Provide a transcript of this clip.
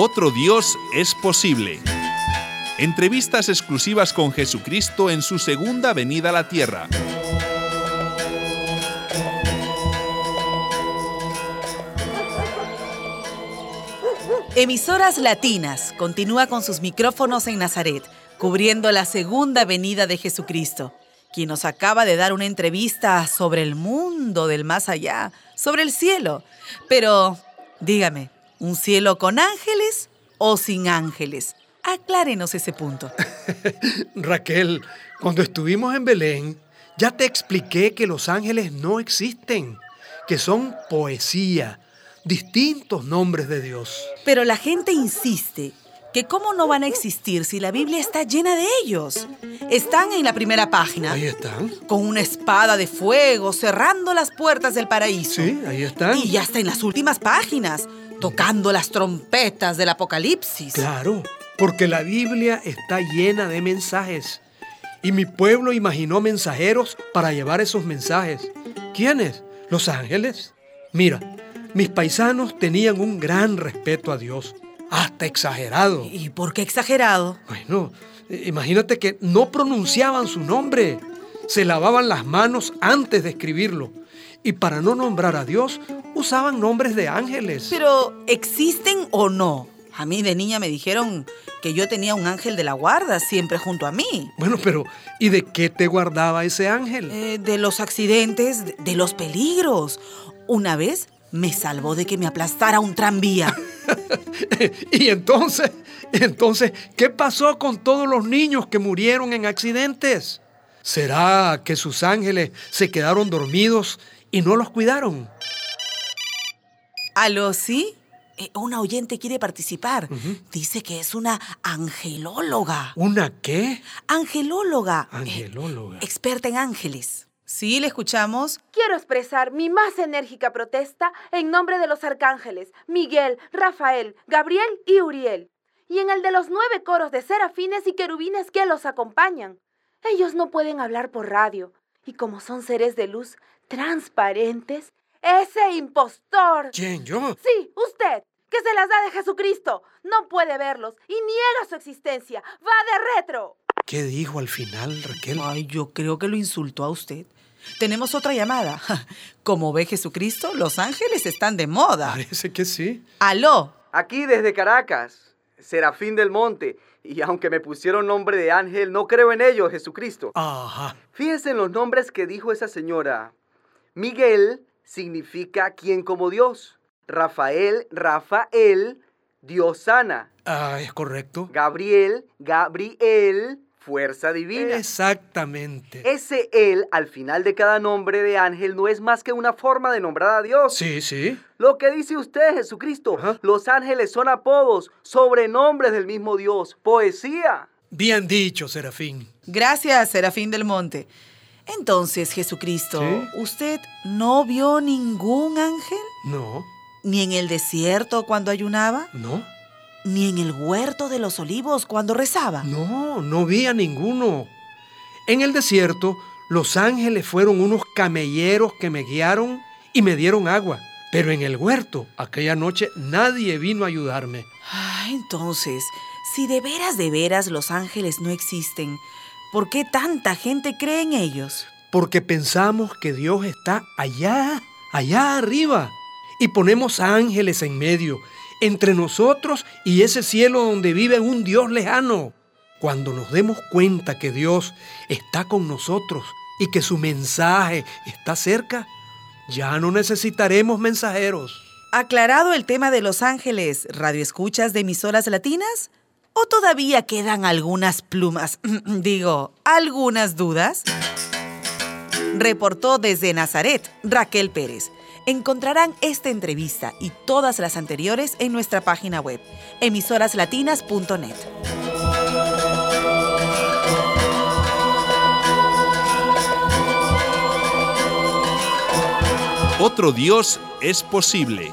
Otro Dios es posible. Entrevistas exclusivas con Jesucristo en su segunda venida a la tierra. Emisoras Latinas continúa con sus micrófonos en Nazaret, cubriendo la segunda venida de Jesucristo, quien nos acaba de dar una entrevista sobre el mundo del más allá, sobre el cielo. Pero, dígame, ¿Un cielo con ángeles o sin ángeles? Aclárenos ese punto. Raquel, cuando estuvimos en Belén, ya te expliqué que los ángeles no existen, que son poesía, distintos nombres de Dios. Pero la gente insiste que cómo no van a existir si la Biblia está llena de ellos. Están en la primera página. Ahí están. Con una espada de fuego cerrando las puertas del paraíso. Sí, ahí están. Y ya está en las últimas páginas tocando las trompetas del Apocalipsis. Claro, porque la Biblia está llena de mensajes. Y mi pueblo imaginó mensajeros para llevar esos mensajes. ¿Quiénes? Los ángeles. Mira, mis paisanos tenían un gran respeto a Dios, hasta exagerado. ¿Y por qué exagerado? Bueno, imagínate que no pronunciaban su nombre, se lavaban las manos antes de escribirlo. Y para no nombrar a Dios, usaban nombres de ángeles. Pero, ¿existen o no? A mí de niña me dijeron que yo tenía un ángel de la guarda siempre junto a mí. Bueno, pero ¿y de qué te guardaba ese ángel? Eh, de los accidentes, de los peligros. Una vez me salvó de que me aplastara un tranvía. y entonces, entonces, ¿qué pasó con todos los niños que murieron en accidentes? ¿Será que sus ángeles se quedaron dormidos y no los cuidaron? ¿Aló, sí? Eh, una oyente quiere participar. Dice que es una angelóloga. ¿Una qué? Angelóloga. Eh, angelóloga. experta en ángeles. Sí, le escuchamos. Quiero expresar mi más enérgica protesta en nombre de los arcángeles Miguel, Rafael, Gabriel y Uriel, y en el de los nueve coros de serafines y querubines que los acompañan. Ellos no pueden hablar por radio, y como son seres de luz transparentes, ese impostor. ¿Quién, yo? Sí, usted, que se las da de Jesucristo. No puede verlos y niega su existencia. Va de retro. ¿Qué dijo al final, Raquel? Ay, yo creo que lo insultó a usted. Tenemos otra llamada. Como ve Jesucristo, los ángeles están de moda. Parece que sí. Aló. Aquí desde Caracas, Serafín del Monte. Y aunque me pusieron nombre de ángel, no creo en ello, Jesucristo. Ajá. Fíjense en los nombres que dijo esa señora. Miguel, significa quien como Dios. Rafael, Rafael, Dios sana. Ah, es correcto. Gabriel, Gabriel, fuerza divina. Exactamente. Ese él al final de cada nombre de ángel no es más que una forma de nombrar a Dios. Sí, sí. Lo que dice usted, Jesucristo, los ángeles son apodos, sobrenombres del mismo Dios, poesía. Bien dicho, Serafín. Gracias, Serafín del Monte. Entonces, Jesucristo, ¿usted no vio ningún ángel? No. ¿Ni en el desierto cuando ayunaba? No. ¿Ni en el huerto de los olivos cuando rezaba? No, no vi a ninguno. En el desierto, los ángeles fueron unos camelleros que me guiaron y me dieron agua. Pero en el huerto, aquella noche, nadie vino a ayudarme. Ah, entonces, si de veras, de veras los ángeles no existen, ¿Por qué tanta gente cree en ellos? Porque pensamos que Dios está allá, allá arriba. Y ponemos ángeles en medio, entre nosotros y ese cielo donde vive un Dios lejano. Cuando nos demos cuenta que Dios está con nosotros y que su mensaje está cerca, ya no necesitaremos mensajeros. Aclarado el tema de los ángeles, radioescuchas de emisoras latinas, ¿O todavía quedan algunas plumas, digo, algunas dudas? Reportó desde Nazaret Raquel Pérez. Encontrarán esta entrevista y todas las anteriores en nuestra página web, emisoraslatinas.net. Otro Dios es posible.